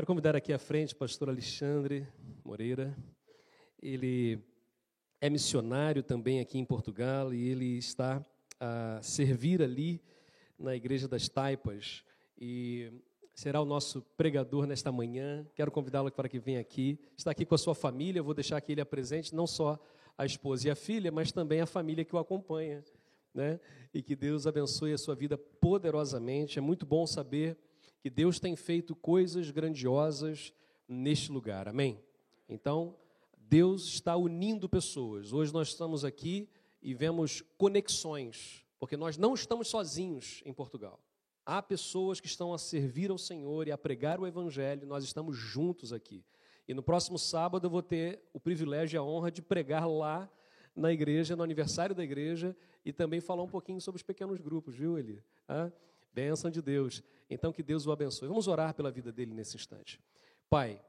Quero convidar aqui à frente o pastor Alexandre Moreira. Ele é missionário também aqui em Portugal e ele está a servir ali na Igreja das Taipas e será o nosso pregador nesta manhã. Quero convidá-lo para que venha aqui. Está aqui com a sua família, eu vou deixar que ele apresente não só a esposa e a filha, mas também a família que o acompanha. Né? E que Deus abençoe a sua vida poderosamente. É muito bom saber que Deus tem feito coisas grandiosas neste lugar. Amém? Então, Deus está unindo pessoas. Hoje nós estamos aqui e vemos conexões, porque nós não estamos sozinhos em Portugal. Há pessoas que estão a servir ao Senhor e a pregar o Evangelho, nós estamos juntos aqui. E no próximo sábado eu vou ter o privilégio e a honra de pregar lá na igreja, no aniversário da igreja, e também falar um pouquinho sobre os pequenos grupos, viu, Eli? Ah, Bênção de Deus. Então que Deus o abençoe. Vamos orar pela vida dele nesse instante. Pai,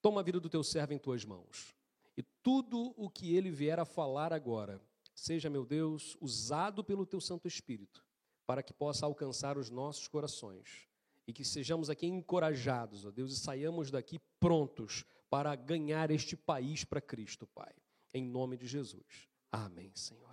toma a vida do teu servo em tuas mãos. E tudo o que ele vier a falar agora, seja, meu Deus, usado pelo teu Santo Espírito, para que possa alcançar os nossos corações. E que sejamos aqui encorajados, ó Deus, e saiamos daqui prontos para ganhar este país para Cristo, Pai. Em nome de Jesus. Amém, Senhor.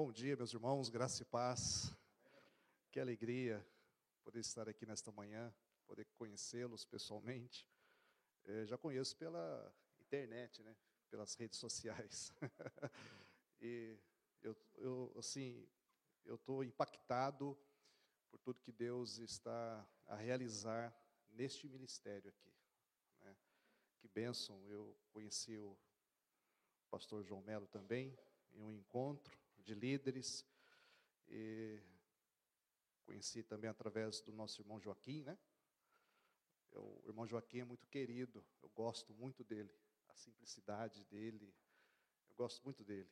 Bom dia, meus irmãos, graça e paz. Que alegria poder estar aqui nesta manhã, poder conhecê-los pessoalmente. É, já conheço pela internet, né? Pelas redes sociais. e eu, eu assim, eu estou impactado por tudo que Deus está a realizar neste ministério aqui. Né? Que bênção! Eu conheci o pastor João Melo também em um encontro de líderes. E conheci também através do nosso irmão Joaquim, né? Eu, o irmão Joaquim é muito querido, eu gosto muito dele, a simplicidade dele, eu gosto muito dele.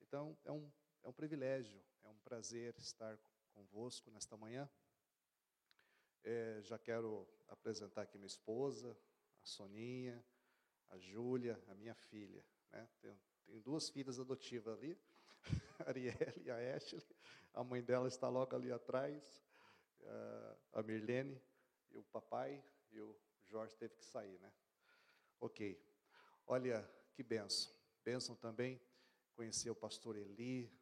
Então, é um, é um privilégio, é um prazer estar convosco nesta manhã. É, já quero apresentar aqui minha esposa, a Soninha, a Júlia, a minha filha. Né? Tenho, tenho duas filhas adotivas ali, Arielle a Ashley. A mãe dela está logo ali atrás, eh, a Mirlene e o papai, e o Jorge teve que sair, né? Ok. Olha, que benção. Benção também conhecer o pastor Eli.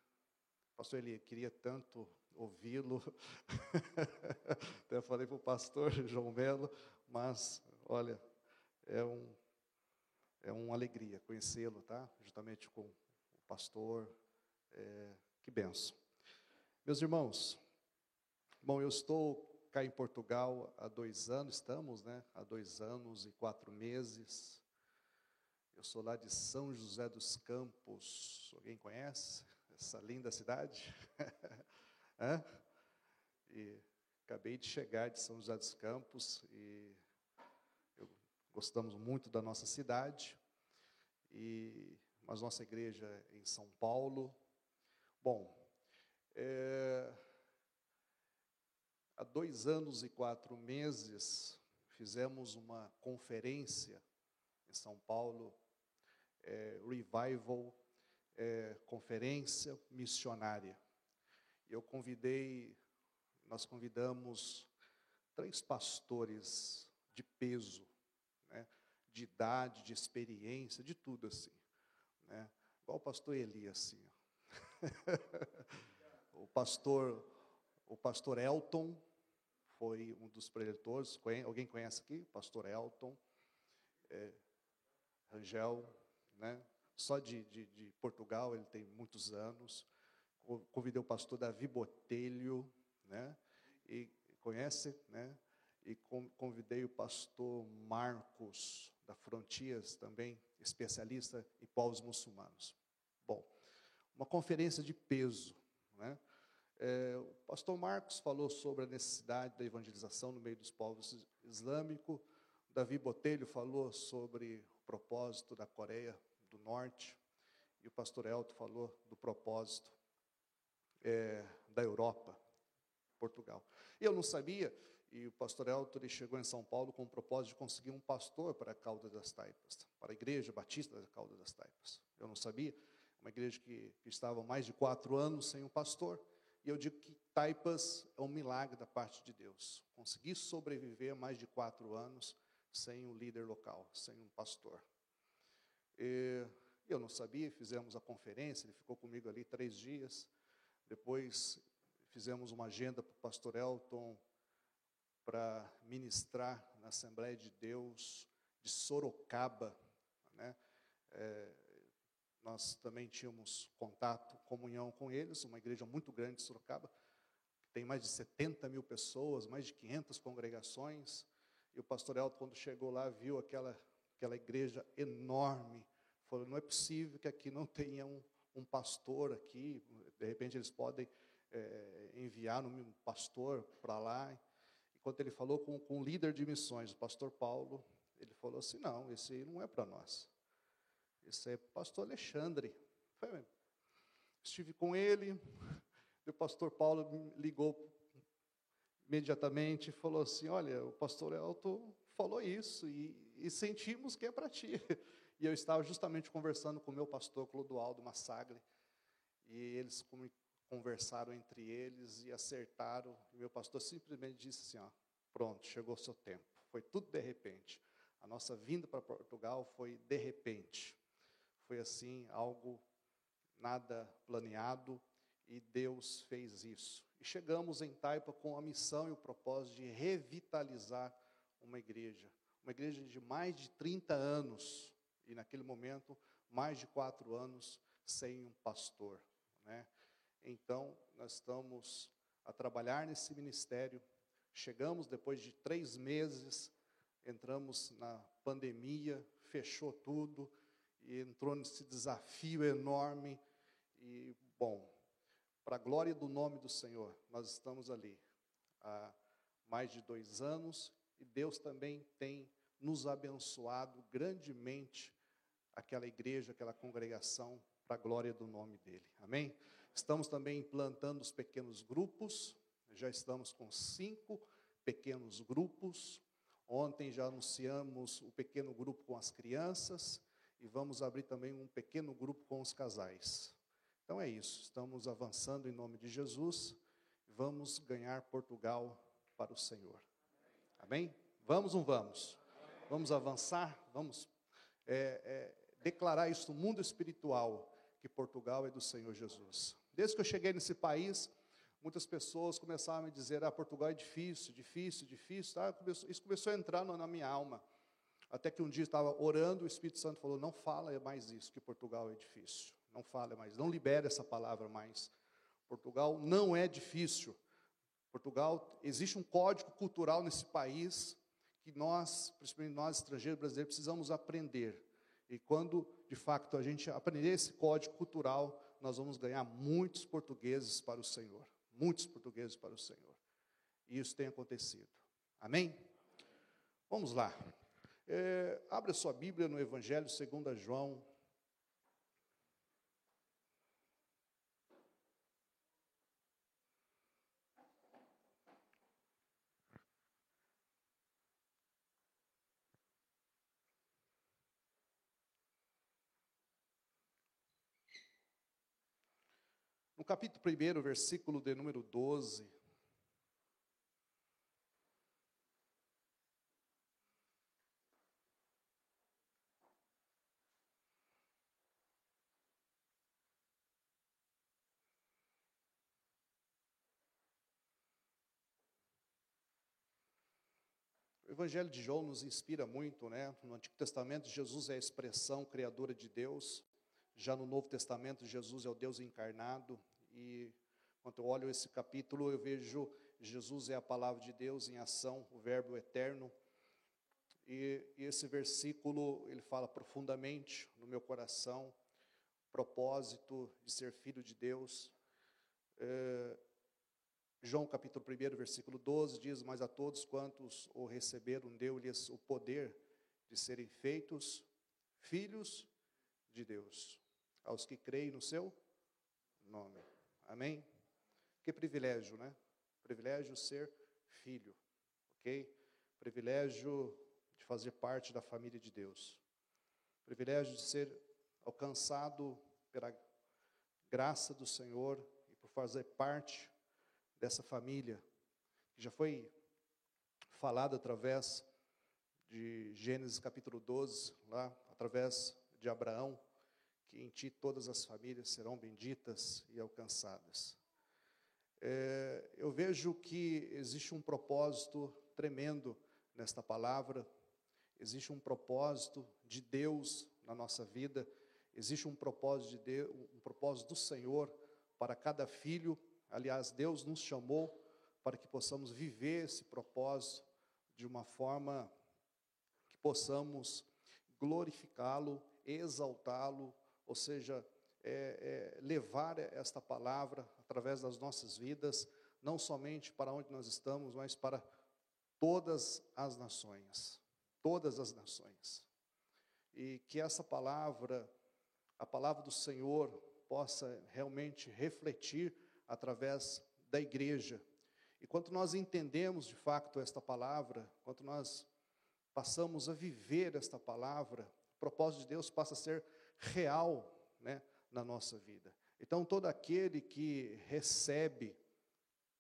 Pastor Eli, queria tanto ouvi-lo. Até falei para o pastor João Melo, mas, olha, é um é uma alegria conhecê-lo, tá? Juntamente com o pastor, é, que benção. Meus irmãos, bom, eu estou cá em Portugal há dois anos, estamos, né? Há dois anos e quatro meses. Eu sou lá de São José dos Campos. Alguém conhece essa linda cidade? Hã? E acabei de chegar de São José dos Campos e eu, gostamos muito da nossa cidade. E mas nossa igreja é em São Paulo, Bom, é, há dois anos e quatro meses fizemos uma conferência em São Paulo, é, Revival, é, conferência missionária. Eu convidei, nós convidamos três pastores de peso, né, de idade, de experiência, de tudo assim, né, igual o pastor Elias, assim, o pastor, o pastor Elton foi um dos preletores. Alguém conhece aqui? Pastor Elton, é, Rangel, né? Só de, de, de, Portugal, ele tem muitos anos. Convidei o pastor Davi Botelho, né? E conhece, né? E convidei o pastor Marcos da Frontiers também, especialista em povos muçulmanos uma conferência de peso. Né? É, o pastor Marcos falou sobre a necessidade da evangelização no meio dos povos islâmicos. Davi Botelho falou sobre o propósito da Coreia do Norte. E o pastor Elton falou do propósito é, da Europa. Portugal. Eu não sabia, e o pastor Elton chegou em São Paulo com o propósito de conseguir um pastor para a Calda das Taipas, para a Igreja Batista da Calda das Taipas. Eu não sabia, uma igreja que, estava mais de quatro anos sem um pastor, e eu digo que Taipas é um milagre da parte de Deus. Consegui sobreviver mais de quatro anos sem um líder local, sem um pastor. E eu não sabia, fizemos a conferência, ele ficou comigo ali três dias. Depois fizemos uma agenda para o pastor Elton para ministrar na Assembleia de Deus de Sorocaba. Né? É, nós também tínhamos contato, comunhão com eles, uma igreja muito grande de Sorocaba, que tem mais de 70 mil pessoas, mais de 500 congregações. E o pastor Elton, quando chegou lá, viu aquela, aquela igreja enorme. Falou: não é possível que aqui não tenha um, um pastor aqui. De repente eles podem é, enviar um pastor para lá. E quando ele falou com, com o líder de missões, o pastor Paulo, ele falou assim: não, esse não é para nós. Esse é pastor Alexandre. Foi, estive com ele, o pastor Paulo me ligou imediatamente e falou assim: Olha, o pastor Elton falou isso e, e sentimos que é para ti. E eu estava justamente conversando com o meu pastor Clodoaldo Massagli, e eles conversaram entre eles e acertaram. E meu pastor simplesmente disse assim: ó, Pronto, chegou o seu tempo. Foi tudo de repente. A nossa vinda para Portugal foi de repente. Foi assim, algo nada planeado, e Deus fez isso. E chegamos em Taipa com a missão e o propósito de revitalizar uma igreja. Uma igreja de mais de 30 anos, e naquele momento, mais de quatro anos sem um pastor. Né? Então, nós estamos a trabalhar nesse ministério. Chegamos depois de três meses, entramos na pandemia, fechou tudo, e entrou nesse desafio enorme. E, bom, para a glória do nome do Senhor, nós estamos ali há mais de dois anos e Deus também tem nos abençoado grandemente aquela igreja, aquela congregação, para a glória do nome dele. Amém? Estamos também implantando os pequenos grupos, já estamos com cinco pequenos grupos. Ontem já anunciamos o pequeno grupo com as crianças e vamos abrir também um pequeno grupo com os casais. Então é isso, estamos avançando em nome de Jesus, vamos ganhar Portugal para o Senhor. Amém? Vamos ou vamos? Vamos avançar, vamos é, é, declarar isso no mundo espiritual, que Portugal é do Senhor Jesus. Desde que eu cheguei nesse país, muitas pessoas começaram a me dizer: ah, Portugal é difícil, difícil, difícil. Tá? Isso começou a entrar na minha alma. Até que um dia estava orando, o Espírito Santo falou: não fala mais isso, que Portugal é difícil. Não fala mais, não libere essa palavra mais. Portugal não é difícil. Portugal, existe um código cultural nesse país que nós, principalmente nós estrangeiros brasileiros, precisamos aprender. E quando, de fato, a gente aprender esse código cultural, nós vamos ganhar muitos portugueses para o Senhor. Muitos portugueses para o Senhor. E isso tem acontecido. Amém? Vamos lá. É, abra sua Bíblia no Evangelho segundo João, No capítulo 1, versículo de número 12. O Evangelho de João nos inspira muito, né? No Antigo Testamento, Jesus é a expressão criadora de Deus. Já no Novo Testamento, Jesus é o Deus encarnado. E quando eu olho esse capítulo, eu vejo Jesus é a palavra de Deus em ação, o Verbo eterno. E, e esse versículo, ele fala profundamente no meu coração, propósito de ser filho de Deus. É, João capítulo 1, versículo 12 diz: Mas a todos quantos o receberam, deu-lhes o poder de serem feitos filhos de Deus, aos que creem no seu nome. Amém? Que privilégio, né? privilégio ser filho, ok? Privilégio de fazer parte da família de Deus, privilégio de ser alcançado pela graça do Senhor e por fazer parte dessa família, que já foi falado através de Gênesis capítulo 12, lá, através de Abraão, que em ti todas as famílias serão benditas e alcançadas. É, eu vejo que existe um propósito tremendo nesta palavra, existe um propósito de Deus na nossa vida, existe um propósito de Deus, um propósito do Senhor para cada filho. Aliás, Deus nos chamou para que possamos viver esse propósito de uma forma que possamos glorificá-lo, exaltá-lo, ou seja, é, é, levar esta palavra através das nossas vidas, não somente para onde nós estamos, mas para todas as nações, todas as nações. E que essa palavra, a palavra do Senhor, possa realmente refletir através da igreja. E quando nós entendemos de fato esta palavra, quando nós passamos a viver esta palavra, o propósito de Deus passa a ser real né, na nossa vida. Então, todo aquele que recebe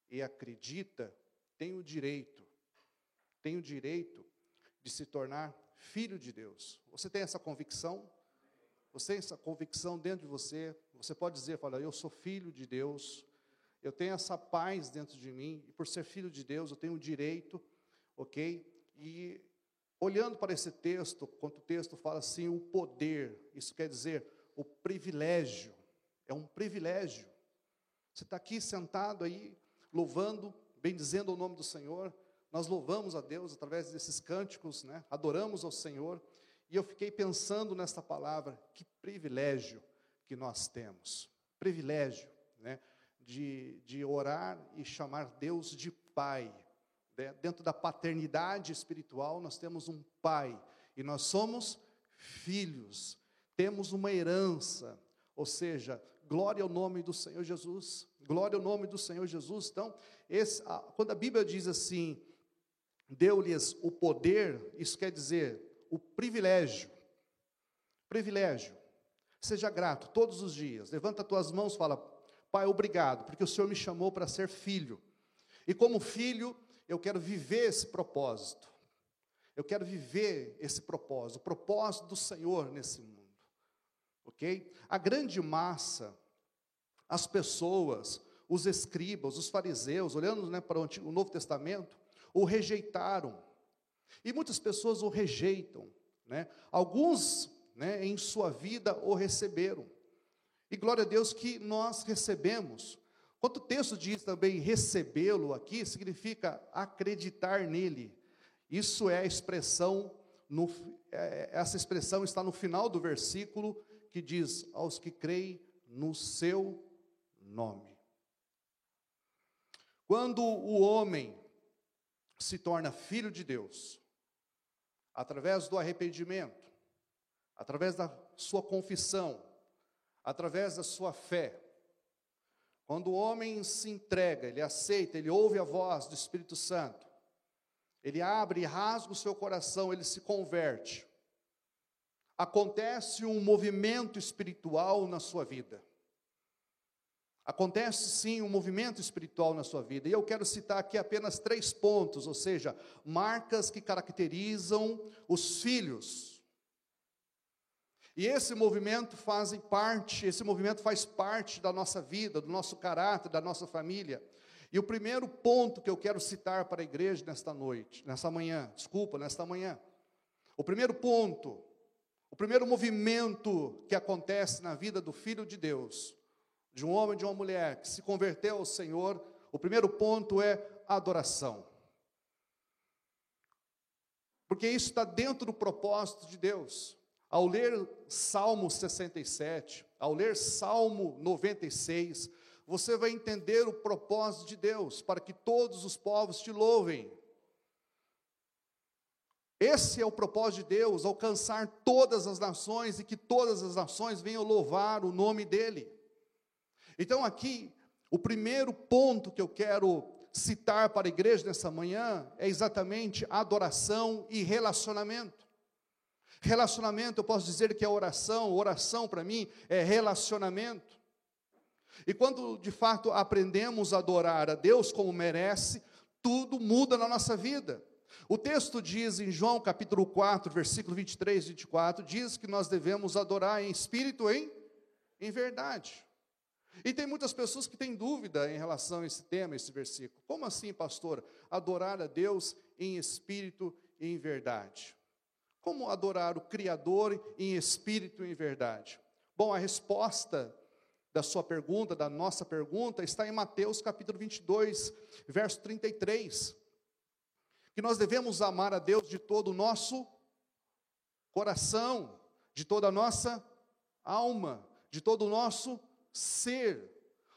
e acredita tem o direito, tem o direito de se tornar filho de Deus. Você tem essa convicção? Você tem essa convicção dentro de você? Você pode dizer, fala, eu sou filho de Deus, eu tenho essa paz dentro de mim, e por ser filho de Deus, eu tenho o direito, ok? E olhando para esse texto, quando o texto fala assim, o poder, isso quer dizer o privilégio, é um privilégio. Você está aqui sentado aí, louvando, bendizendo o nome do Senhor. Nós louvamos a Deus através desses cânticos, né? adoramos ao Senhor. E eu fiquei pensando nesta palavra, que privilégio que nós temos. Privilégio, né? De, de orar e chamar Deus de Pai. Dentro da paternidade espiritual, nós temos um Pai. E nós somos filhos. Temos uma herança. Ou seja, glória ao nome do Senhor Jesus. Glória ao nome do Senhor Jesus. Então, esse, a, quando a Bíblia diz assim, deu-lhes o poder, isso quer dizer o privilégio. Privilégio. Seja grato todos os dias. Levanta tuas mãos, fala: Pai, obrigado, porque o Senhor me chamou para ser filho. E como filho, eu quero viver esse propósito. Eu quero viver esse propósito, o propósito do Senhor nesse mundo. OK? A grande massa as pessoas, os escribas, os fariseus, olhando né, para o, Antigo, o Novo Testamento, o rejeitaram. E muitas pessoas o rejeitam. Né? Alguns, né, em sua vida, o receberam. E glória a Deus que nós recebemos. Quando o texto diz também recebê-lo aqui, significa acreditar nele. Isso é a expressão, no, é, essa expressão está no final do versículo que diz: aos que creem no seu nome. Quando o homem se torna filho de Deus, através do arrependimento, através da sua confissão, através da sua fé, quando o homem se entrega, ele aceita, ele ouve a voz do Espírito Santo, ele abre e rasga o seu coração, ele se converte. Acontece um movimento espiritual na sua vida. Acontece sim um movimento espiritual na sua vida, e eu quero citar aqui apenas três pontos, ou seja, marcas que caracterizam os filhos. E esse movimento faz parte, esse movimento faz parte da nossa vida, do nosso caráter, da nossa família. E o primeiro ponto que eu quero citar para a igreja nesta noite, nesta manhã, desculpa, nesta manhã. O primeiro ponto, o primeiro movimento que acontece na vida do filho de Deus de um homem e de uma mulher que se converteu ao Senhor, o primeiro ponto é adoração. Porque isso está dentro do propósito de Deus. Ao ler Salmo 67, ao ler Salmo 96, você vai entender o propósito de Deus para que todos os povos te louvem. Esse é o propósito de Deus, alcançar todas as nações e que todas as nações venham louvar o nome dEle. Então, aqui, o primeiro ponto que eu quero citar para a igreja nessa manhã é exatamente adoração e relacionamento. Relacionamento, eu posso dizer que é oração, oração para mim é relacionamento. E quando de fato aprendemos a adorar a Deus como merece, tudo muda na nossa vida. O texto diz em João capítulo 4, versículo 23 e 24, diz que nós devemos adorar em espírito e em, verdade. E tem muitas pessoas que têm dúvida em relação a esse tema, esse versículo. Como assim, pastor? Adorar a Deus em espírito e em verdade. Como adorar o Criador em espírito e em verdade? Bom, a resposta da sua pergunta, da nossa pergunta, está em Mateus capítulo 22, verso 33. Que nós devemos amar a Deus de todo o nosso coração, de toda a nossa alma, de todo o nosso ser.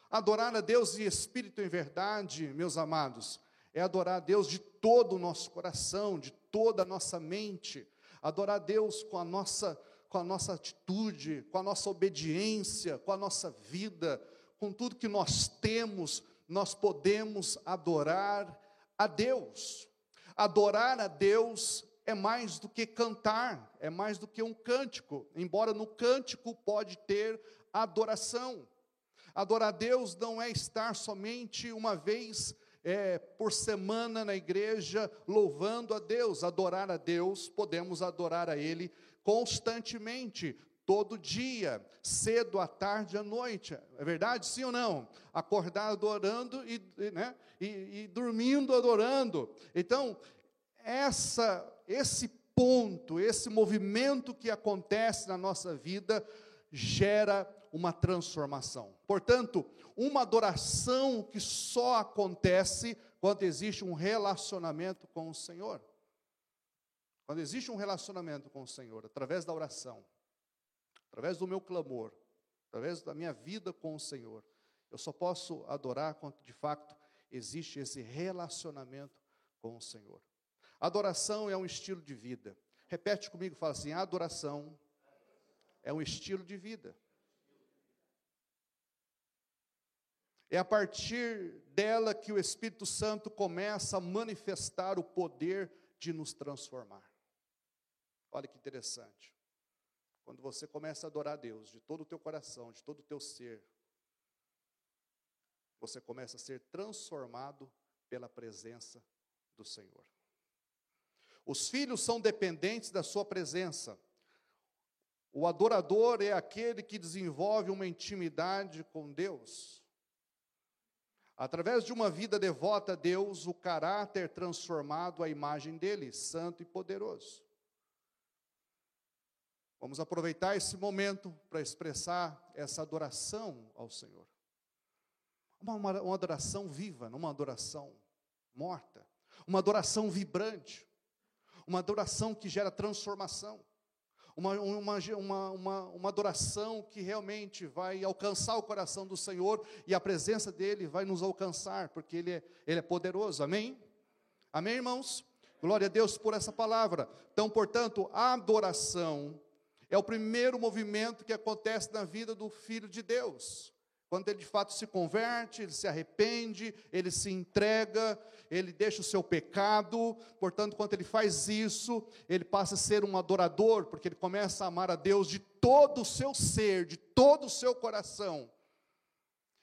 Adorar a Deus em espírito e em verdade, meus amados, é adorar a Deus de todo o nosso coração, de toda a nossa mente, adorar a Deus com a nossa com a nossa atitude, com a nossa obediência, com a nossa vida, com tudo que nós temos, nós podemos adorar a Deus. Adorar a Deus é mais do que cantar, é mais do que um cântico, embora no cântico pode ter adoração. Adorar a Deus não é estar somente uma vez é, por semana na igreja louvando a Deus. Adorar a Deus, podemos adorar a Ele constantemente, todo dia, cedo, à tarde, à noite. É verdade, sim ou não? Acordar adorando e, né, e, e dormindo adorando. Então, essa, esse ponto, esse movimento que acontece na nossa vida, gera uma transformação. Portanto, uma adoração que só acontece quando existe um relacionamento com o Senhor. Quando existe um relacionamento com o Senhor, através da oração, através do meu clamor, através da minha vida com o Senhor, eu só posso adorar quando de fato existe esse relacionamento com o Senhor. Adoração é um estilo de vida. Repete comigo, fala assim: adoração é um estilo de vida. É a partir dela que o Espírito Santo começa a manifestar o poder de nos transformar. Olha que interessante. Quando você começa a adorar a Deus de todo o teu coração, de todo o teu ser, você começa a ser transformado pela presença do Senhor. Os filhos são dependentes da sua presença. O adorador é aquele que desenvolve uma intimidade com Deus. Através de uma vida devota a Deus, o caráter transformado à imagem dele, santo e poderoso. Vamos aproveitar esse momento para expressar essa adoração ao Senhor. Uma, uma, uma, adoração viva, não uma adoração morta. Uma adoração vibrante. Uma adoração que gera transformação. Uma, uma, uma, uma, uma adoração que realmente vai alcançar o coração do Senhor e a presença dEle vai nos alcançar, porque Ele é, ele é poderoso. Amém? Amém, irmãos? Glória a Deus por essa palavra. Então, portanto, a adoração é o primeiro movimento que acontece na vida do filho de Deus. Quando ele de fato se converte, ele se arrepende, ele se entrega, ele deixa o seu pecado. Portanto, quando ele faz isso, ele passa a ser um adorador, porque ele começa a amar a Deus de todo o seu ser, de todo o seu coração.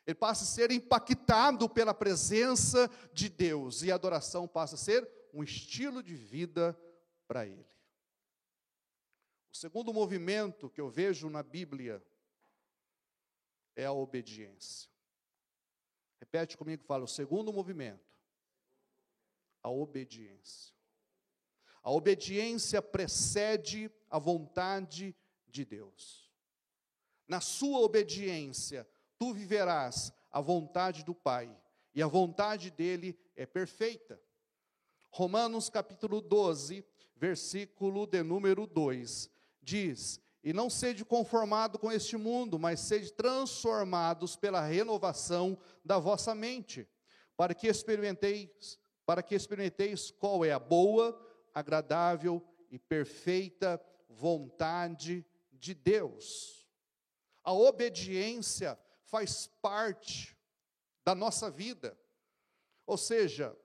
Ele passa a ser impactado pela presença de Deus, e a adoração passa a ser um estilo de vida para ele. O segundo movimento que eu vejo na Bíblia é a obediência. Repete comigo, fala, o segundo movimento, a obediência. A obediência precede a vontade de Deus. Na sua obediência, tu viverás a vontade do Pai, e a vontade dele é perfeita. Romanos capítulo 12, versículo de número 2 diz: E não sede conformado com este mundo, mas sede transformados pela renovação da vossa mente, para que experimenteis, para que experimenteis qual é a boa, agradável e perfeita vontade de Deus. A obediência faz parte da nossa vida. Ou seja,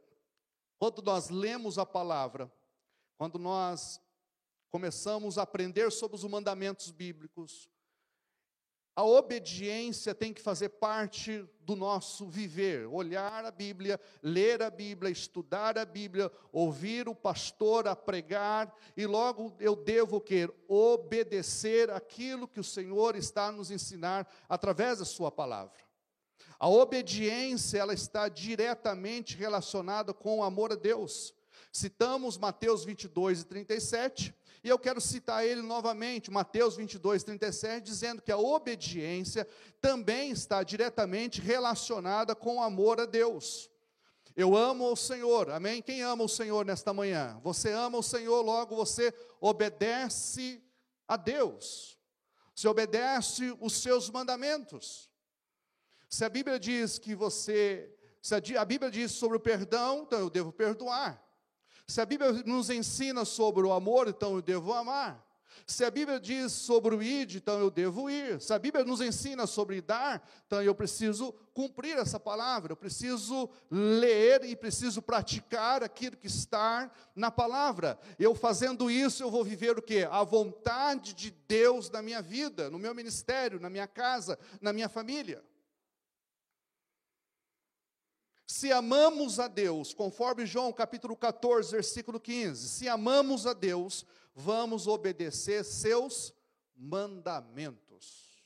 quando nós lemos a palavra, quando nós começamos a aprender sobre os mandamentos bíblicos, a obediência tem que fazer parte do nosso viver, olhar a Bíblia, ler a Bíblia, estudar a Bíblia, ouvir o pastor a pregar, e logo eu devo que obedecer aquilo que o Senhor está nos ensinar através da sua palavra. A obediência, ela está diretamente relacionada com o amor a Deus. Citamos Mateus 22 e 37, e eu quero citar ele novamente, Mateus 22, 37, dizendo que a obediência também está diretamente relacionada com o amor a Deus. Eu amo o Senhor, amém? Quem ama o Senhor nesta manhã? Você ama o Senhor, logo você obedece a Deus, você obedece os seus mandamentos. Se a Bíblia diz que você, se a Bíblia diz sobre o perdão, então eu devo perdoar. Se a Bíblia nos ensina sobre o amor, então eu devo amar. Se a Bíblia diz sobre o ir, então eu devo ir. Se a Bíblia nos ensina sobre dar, então eu preciso cumprir essa palavra. Eu preciso ler e preciso praticar aquilo que está na palavra. Eu fazendo isso, eu vou viver o quê? A vontade de Deus na minha vida, no meu ministério, na minha casa, na minha família. Se amamos a Deus, conforme João capítulo 14, versículo 15, se amamos a Deus, vamos obedecer seus mandamentos.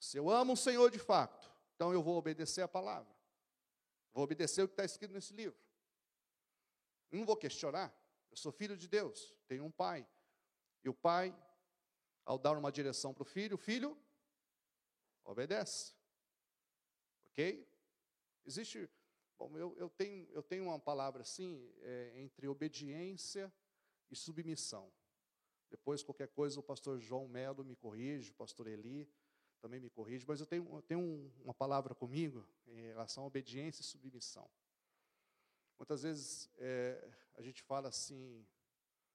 Se eu amo o Senhor de fato, então eu vou obedecer a palavra. Vou obedecer o que está escrito nesse livro. Não vou questionar. Eu sou filho de Deus, tenho um pai. E o pai, ao dar uma direção para o filho, o filho obedece. Ok? Existe, bom, eu, eu, tenho, eu tenho uma palavra assim, é, entre obediência e submissão. Depois, qualquer coisa, o pastor João Melo me corrige, o pastor Eli também me corrige, mas eu tenho, eu tenho um, uma palavra comigo em relação à obediência e submissão. Muitas vezes é, a gente fala assim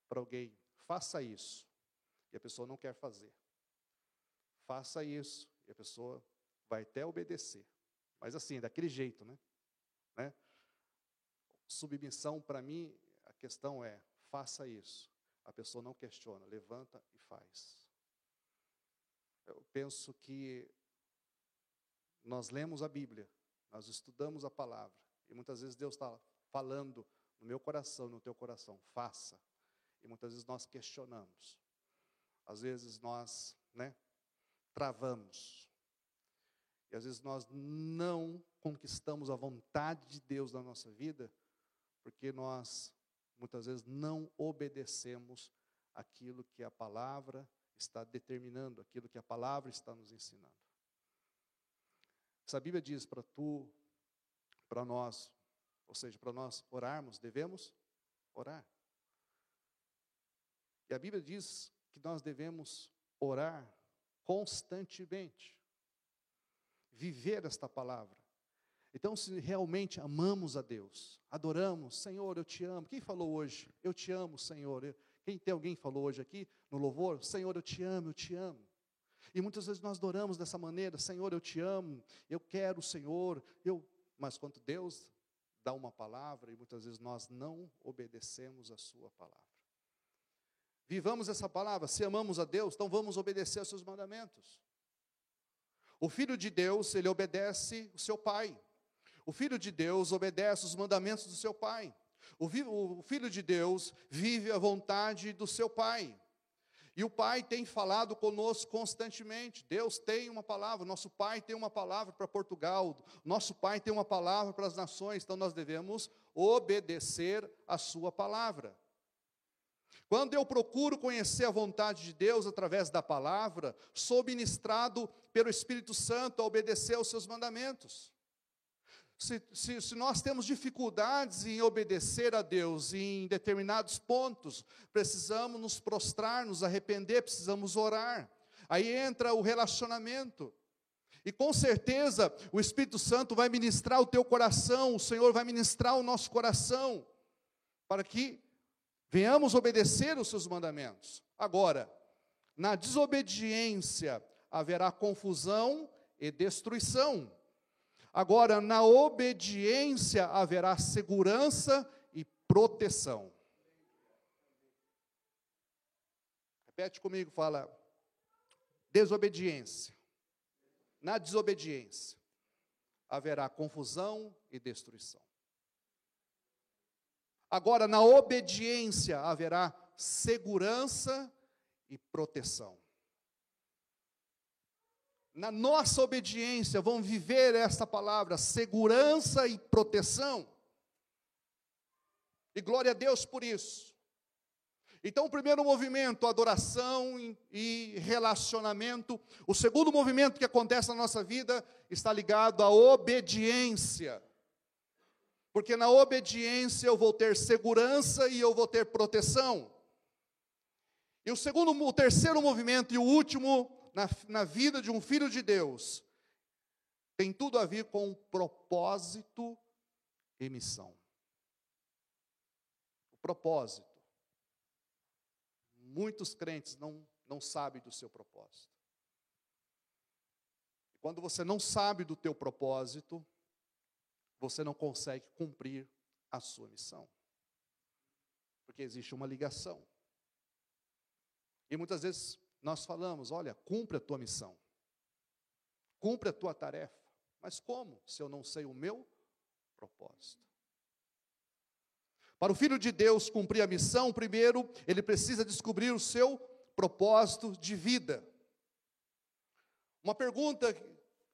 para alguém, faça isso, e a pessoa não quer fazer. Faça isso, e a pessoa vai até obedecer. Mas assim, daquele jeito, né? né? Submissão, para mim, a questão é: faça isso. A pessoa não questiona, levanta e faz. Eu penso que nós lemos a Bíblia, nós estudamos a palavra, e muitas vezes Deus está falando no meu coração, no teu coração, faça. E muitas vezes nós questionamos. Às vezes nós, né, travamos. E às vezes nós não conquistamos a vontade de Deus na nossa vida, porque nós muitas vezes não obedecemos aquilo que a palavra está determinando, aquilo que a palavra está nos ensinando. Se a Bíblia diz para tu, para nós, ou seja, para nós orarmos, devemos orar. E a Bíblia diz que nós devemos orar constantemente viver esta palavra. Então, se realmente amamos a Deus, adoramos, Senhor, eu te amo. Quem falou hoje? Eu te amo, Senhor. Quem tem alguém falou hoje aqui no louvor? Senhor, eu te amo, eu te amo. E muitas vezes nós adoramos dessa maneira, Senhor, eu te amo, eu quero o Senhor, eu. Mas quando Deus dá uma palavra e muitas vezes nós não obedecemos a sua palavra. Vivamos essa palavra, se amamos a Deus, então vamos obedecer aos seus mandamentos. O filho de Deus, ele obedece o seu pai. O filho de Deus obedece os mandamentos do seu pai. O, filho de Deus vive a vontade do seu pai. E o pai tem falado conosco constantemente. Deus tem uma palavra, nosso pai tem uma palavra para Portugal, nosso pai tem uma palavra para as nações, então nós devemos obedecer a sua palavra. Quando eu procuro conhecer a vontade de Deus através da palavra, sou ministrado pelo Espírito Santo a obedecer aos seus mandamentos. Se, se, se, nós temos dificuldades em obedecer a Deus em determinados pontos, precisamos nos prostrar, nos arrepender, precisamos orar. Aí entra o relacionamento. E com certeza o Espírito Santo vai ministrar o teu coração, o Senhor vai ministrar o nosso coração, para que venhamos obedecer os seus mandamentos. Agora, na desobediência haverá confusão e destruição. Agora, na obediência haverá segurança e proteção. Repete comigo, fala. Desobediência. Na desobediência haverá confusão e destruição. Agora, na obediência haverá segurança e proteção. Na nossa obediência, vamos viver esta palavra, segurança e proteção. E glória a Deus por isso. Então, o primeiro movimento, adoração e relacionamento. O segundo movimento que acontece na nossa vida está ligado à obediência. Porque na obediência eu vou ter segurança e eu vou ter proteção. E o segundo, o terceiro movimento e o último na, na vida de um filho de Deus tem tudo a ver com propósito e missão. O propósito. Muitos crentes não, não sabem do seu propósito. Quando você não sabe do teu propósito, você não consegue cumprir a sua missão. Porque existe uma ligação. E muitas vezes nós falamos: olha, cumpre a tua missão, cumpre a tua tarefa. Mas como, se eu não sei o meu propósito? Para o filho de Deus cumprir a missão, primeiro ele precisa descobrir o seu propósito de vida. Uma pergunta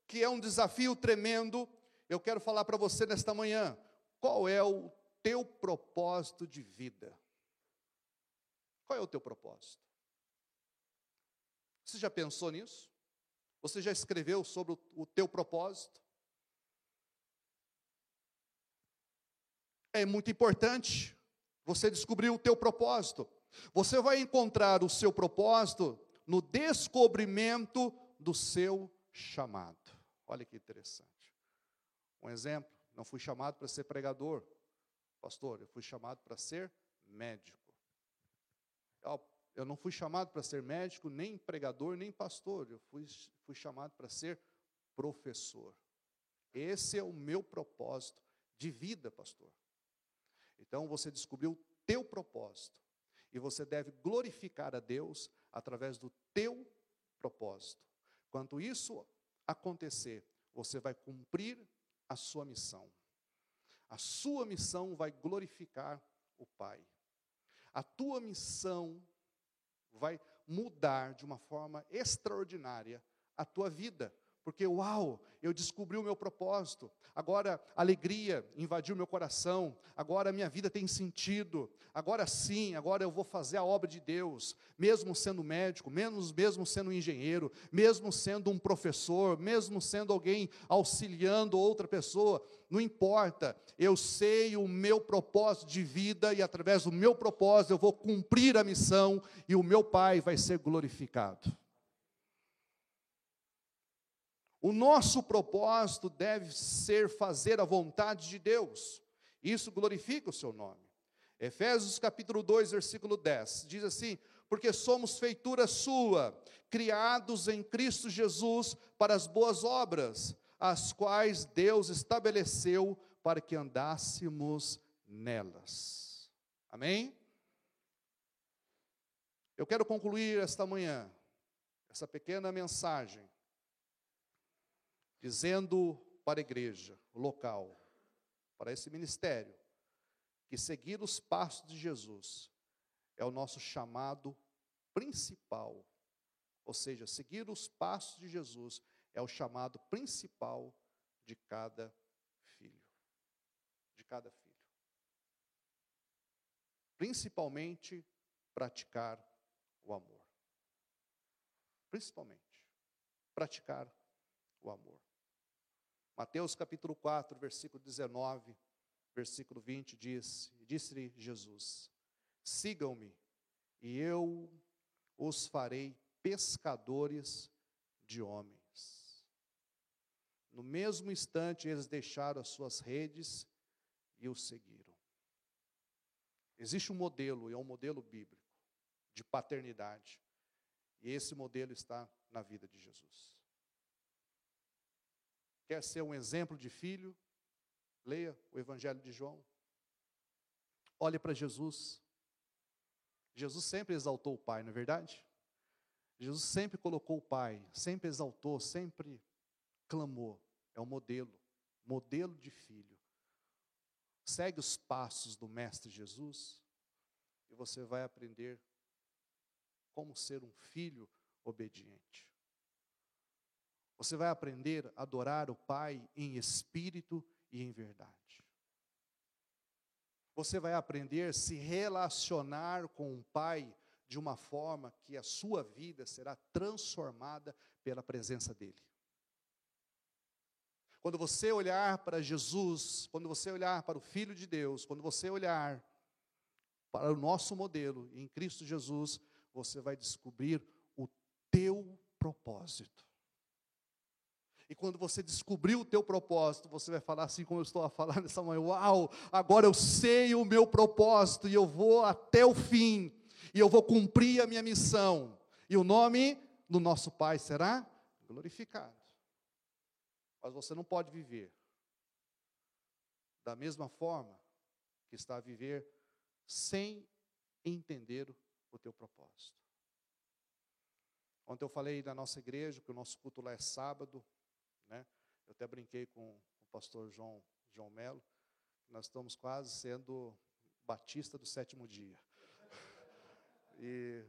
que é um desafio tremendo, eu quero falar para você nesta manhã: qual é o teu propósito de vida? Qual é o teu propósito? Você já pensou nisso? Você já escreveu sobre o, teu propósito? É muito importante você descobrir o teu propósito. Você vai encontrar o seu propósito no descobrimento do seu chamado. Olha que interessante. Um exemplo, não fui chamado para ser pregador, pastor, eu fui chamado para ser médico. Eu não fui chamado para ser médico, nem pregador, nem pastor. Eu fui, fui chamado para ser professor. Esse é o meu propósito de vida, pastor. Então você descobriu o teu propósito. E você deve glorificar a Deus através do teu propósito. Quanto isso acontecer, você vai cumprir a sua missão. A sua missão vai glorificar o Pai. A tua missão vai mudar de uma forma extraordinária a tua vida. Porque, uau, eu descobri o meu propósito, agora alegria invadiu meu coração, agora minha vida tem sentido, agora sim, agora eu vou fazer a obra de Deus, mesmo sendo médico, menos mesmo sendo engenheiro, mesmo sendo um professor, mesmo sendo alguém auxiliando outra pessoa, não importa, eu sei o meu propósito de vida e através do meu propósito eu vou cumprir a missão e o meu Pai vai ser glorificado. O nosso propósito deve ser fazer a vontade de Deus. Isso glorifica o seu nome. Efésios capítulo 2, versículo 10, diz assim: porque somos feitura sua, criados em Cristo Jesus para as boas obras, as quais Deus estabeleceu para que andássemos nelas. Amém? Eu quero concluir esta manhã, essa pequena mensagem, dizendo para a igreja local, para esse ministério, que seguir os passos de Jesus é o nosso chamado principal. Ou seja, seguir os passos de Jesus é o chamado principal de cada filho. De cada filho. Principalmente praticar o amor. Principalmente praticar o amor. Mateus capítulo 4, versículo 19, versículo 20 diz: Disse-lhe Jesus: Sigam-me, e eu os farei pescadores de homens. No mesmo instante, eles deixaram as suas redes e o seguiram. Existe um modelo, e é um modelo bíblico, de paternidade. E esse modelo está na vida de Jesus. Quer ser um exemplo de filho? Leia o Evangelho de João. Olhe para Jesus. Jesus sempre exaltou o Pai, não é verdade? Jesus sempre colocou o Pai, sempre exaltou, sempre clamou. É o modelo, modelo de filho. Segue os passos do Mestre Jesus e você vai aprender como ser um filho obediente. Você vai aprender a adorar o Pai em espírito e em verdade. Você vai aprender a se relacionar com o Pai de uma forma que a sua vida será transformada pela presença dEle. Quando você olhar para Jesus, quando você olhar para o Filho de Deus, quando você olhar para o nosso modelo em Cristo Jesus, você vai descobrir o teu propósito. E quando você descobrir o teu propósito, você vai falar assim como eu estou a falar nessa manhã: Uau, agora eu sei o meu propósito e eu vou até o fim, e eu vou cumprir a minha missão, e o nome do nosso Pai será glorificado. Mas você não pode viver da mesma forma que está a viver sem entender o teu propósito. Ontem eu falei na nossa igreja que o nosso culto lá é sábado, né? Eu até brinquei com o pastor João, João Melo, nós estamos quase sendo batista do sétimo dia. E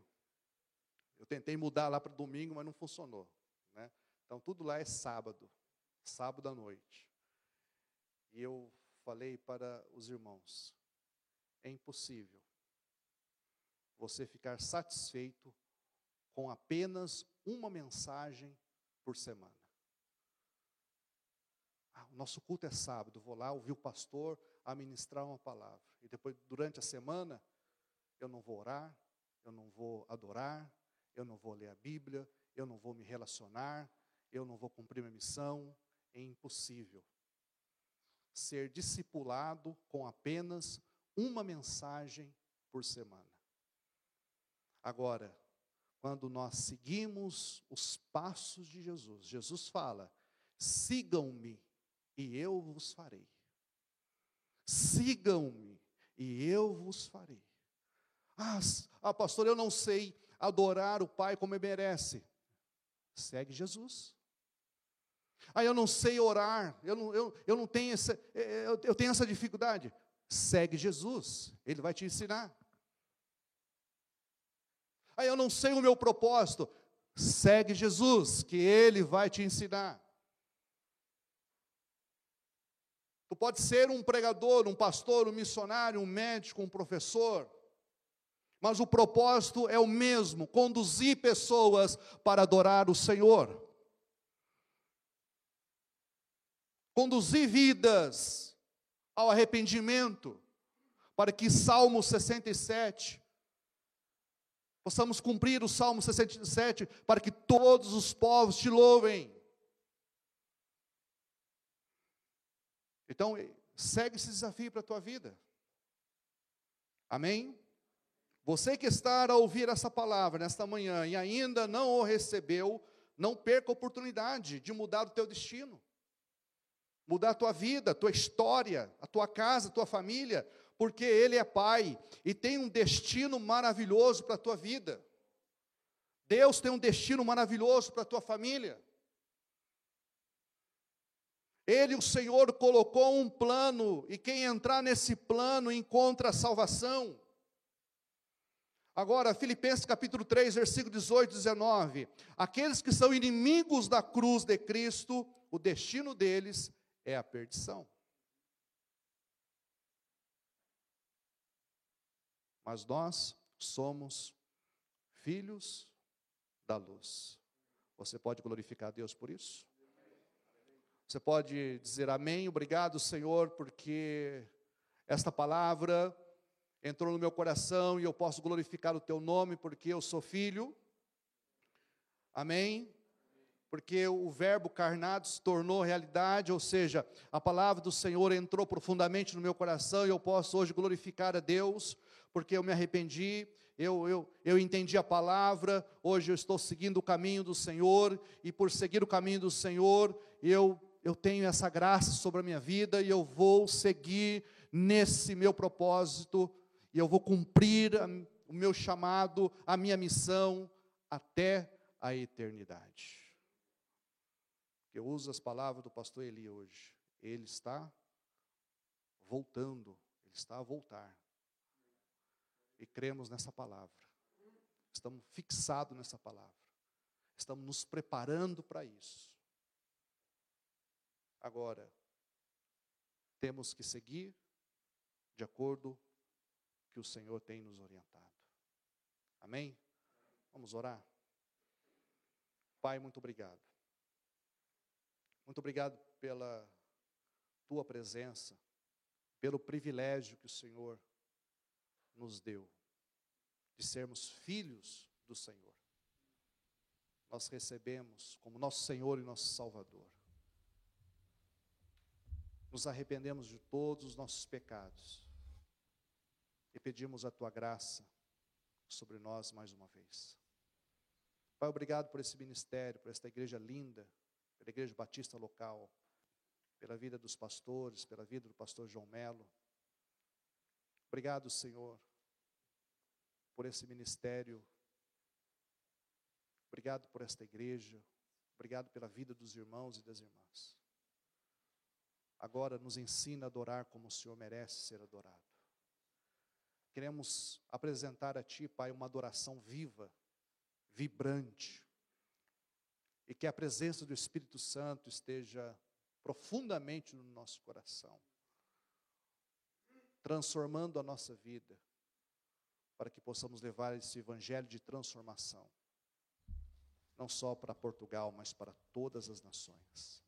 eu tentei mudar lá para domingo, mas não funcionou. Né? Então tudo lá é sábado, sábado à noite. E eu falei para os irmãos: é impossível você ficar satisfeito com apenas uma mensagem por semana. Nosso culto é sábado, vou lá ouvir o pastor a ministrar uma palavra. E depois, durante a semana, eu não vou orar, eu não vou adorar, eu não vou ler a Bíblia, eu não vou me relacionar, eu não vou cumprir minha missão. É impossível. Ser discipulado com apenas uma mensagem por semana. Agora, quando nós seguimos os passos de Jesus, Jesus fala: sigam-me e eu vos farei. Sigam-me e eu vos farei. Ah, ah, pastor, eu não sei adorar o Pai como ele merece. Segue Jesus. Ah, eu não sei orar, eu não, eu, eu não tenho essa, é, é, eu, eu tenho essa dificuldade. Segue Jesus, Ele vai te ensinar. Ah, eu não sei o meu propósito. Segue Jesus, que Ele vai te ensinar. Tu pode ser um pregador, um pastor, um missionário, um médico, um professor, mas o propósito é o mesmo: conduzir pessoas para adorar o Senhor, conduzir vidas ao arrependimento, para que Salmo 67 possamos cumprir o Salmo 67 para que todos os povos te louvem. Então, segue esse desafio para a tua vida. Amém? Você que está a ouvir essa palavra nesta manhã e ainda não o recebeu, não perca a oportunidade de mudar o teu destino. Mudar a tua vida, a tua história, a tua casa, a tua família, porque Ele é Pai e tem um destino maravilhoso para a tua vida. Deus tem um destino maravilhoso para a tua família. Ele, o Senhor, colocou um plano, e quem entrar nesse plano encontra a salvação. Agora, Filipenses capítulo 3, versículo 18 e 19. Aqueles que são inimigos da cruz de Cristo, o destino deles é a perdição. Mas nós somos filhos da luz. Você pode glorificar a Deus por isso? Você pode dizer amém, obrigado, Senhor, porque esta palavra entrou no meu coração e eu posso glorificar o teu nome porque eu sou filho. Amém? Porque o verbo carnado se tornou realidade, ou seja, a palavra do Senhor entrou profundamente no meu coração e eu posso hoje glorificar a Deus, porque eu me arrependi, eu, eu, eu entendi a palavra, hoje eu estou seguindo o caminho do Senhor, e por seguir o caminho do Senhor, eu eu tenho essa graça sobre a minha vida e eu vou seguir nesse meu propósito e eu vou cumprir a, o meu chamado, a minha missão até a eternidade. Eu uso as palavras do pastor Eli hoje. Ele está voltando, ele está a voltar. E cremos nessa palavra. Estamos fixados nessa palavra. Estamos nos preparando para isso. Agora, temos que seguir de acordo que o Senhor tem nos orientado. Amém? Vamos orar? Pai, muito obrigado. Muito obrigado pela tua presença, pelo privilégio que o Senhor nos deu de sermos filhos do Senhor. Nós recebemos como nosso Senhor e nosso Salvador. Nos arrependemos de todos os nossos pecados e pedimos a tua graça sobre nós mais uma vez. Pai, obrigado por esse ministério, por esta igreja linda, pela igreja batista local, pela vida dos pastores, pela vida do pastor João Melo. Obrigado, Senhor, por esse ministério. Obrigado por esta igreja. Obrigado pela vida dos irmãos e das irmãs. Agora nos ensina a adorar como o Senhor merece ser adorado. Queremos apresentar a Ti, Pai, uma adoração viva, vibrante, e que a presença do Espírito Santo esteja profundamente no nosso coração, transformando a nossa vida, para que possamos levar esse evangelho de transformação, não só para Portugal, mas para todas as nações.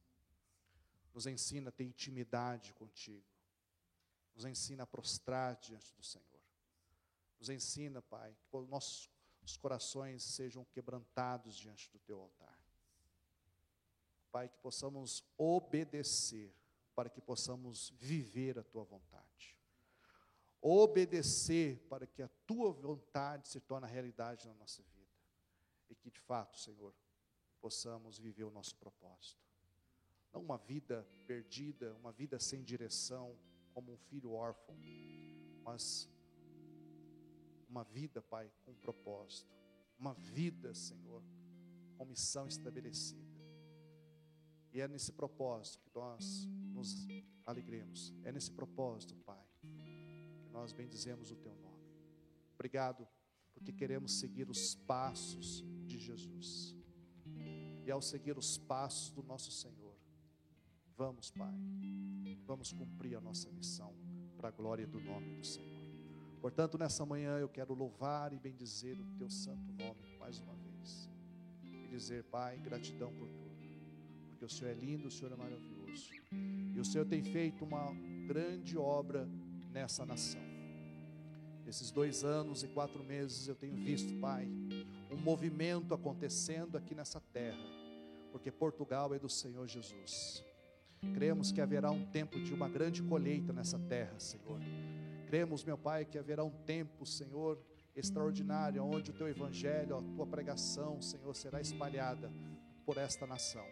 Nos ensina a ter intimidade contigo, nos ensina a prostrar diante do Senhor, nos ensina, Pai, que os nossos corações sejam quebrantados diante do teu altar. Pai, que possamos obedecer, para que possamos viver a tua vontade obedecer para que a tua vontade se torne realidade na nossa vida. E que de fato, Senhor, possamos viver o nosso propósito. Não uma vida perdida, uma vida sem direção, como um filho órfão, mas uma vida, Pai, com propósito. Uma vida, Senhor, com missão estabelecida. E é nesse propósito que nós nos alegremos. É nesse propósito, Pai, nós bendizemos o teu nome. Obrigado, porque queremos seguir os passos de Jesus. E ao seguir os passos do nosso Senhor, vamos, Pai, vamos cumprir a nossa missão para a glória do nome do Senhor. Portanto, nessa manhã eu quero louvar e bendizer o teu santo nome mais uma vez. E dizer, Pai, gratidão por tudo. Porque o Senhor é lindo, o Senhor é maravilhoso. E o Senhor tem feito uma grande obra nessa nação. Esses dois anos e quatro meses eu tenho visto, Pai, um movimento acontecendo aqui nessa terra, porque Portugal é do Senhor Jesus. Cremos que haverá um tempo de uma grande colheita nessa terra, Senhor. Cremos, meu Pai, que haverá um tempo, Senhor, extraordinário, onde o teu evangelho, a tua pregação, Senhor, será espalhada por esta nação.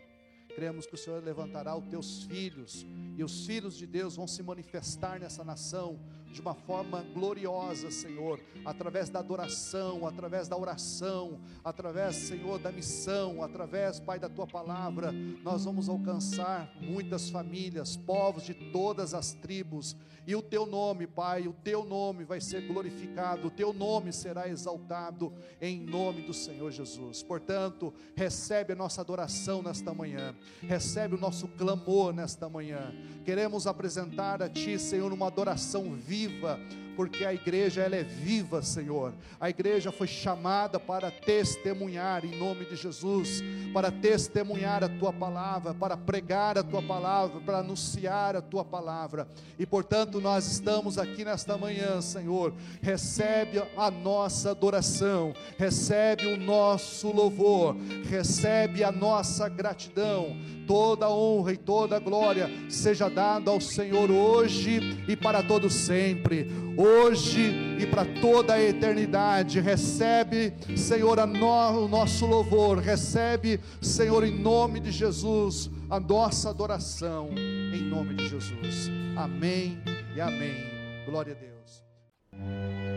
Cremos que o Senhor levantará os teus filhos, e os filhos de Deus vão se manifestar nessa nação de uma forma gloriosa, Senhor, através da adoração, através da oração, através, Senhor, da missão, através, Pai, da tua palavra, nós vamos alcançar muitas famílias, povos de todas as tribos, e o teu nome, Pai, o teu nome vai ser glorificado, o teu nome será exaltado em nome do Senhor Jesus. Portanto, recebe a nossa adoração nesta manhã, recebe o nosso clamor nesta manhã. Queremos apresentar a Ti, Senhor, uma adoração viva, viva, porque a igreja ela é viva, Senhor. A igreja foi chamada para testemunhar em nome de Jesus, para testemunhar a tua palavra, para pregar a tua palavra, para anunciar a tua palavra. E portanto, nós estamos aqui nesta manhã, Senhor. Recebe a nossa adoração, recebe o nosso louvor, recebe a nossa gratidão. Toda honra e toda glória seja dada ao Senhor hoje e para todo sempre. Hoje e para toda a eternidade. Recebe, Senhor, no, o nosso louvor, recebe, Senhor, em nome de Jesus, a nossa adoração, em nome de Jesus. Amém e amém. Glória a Deus.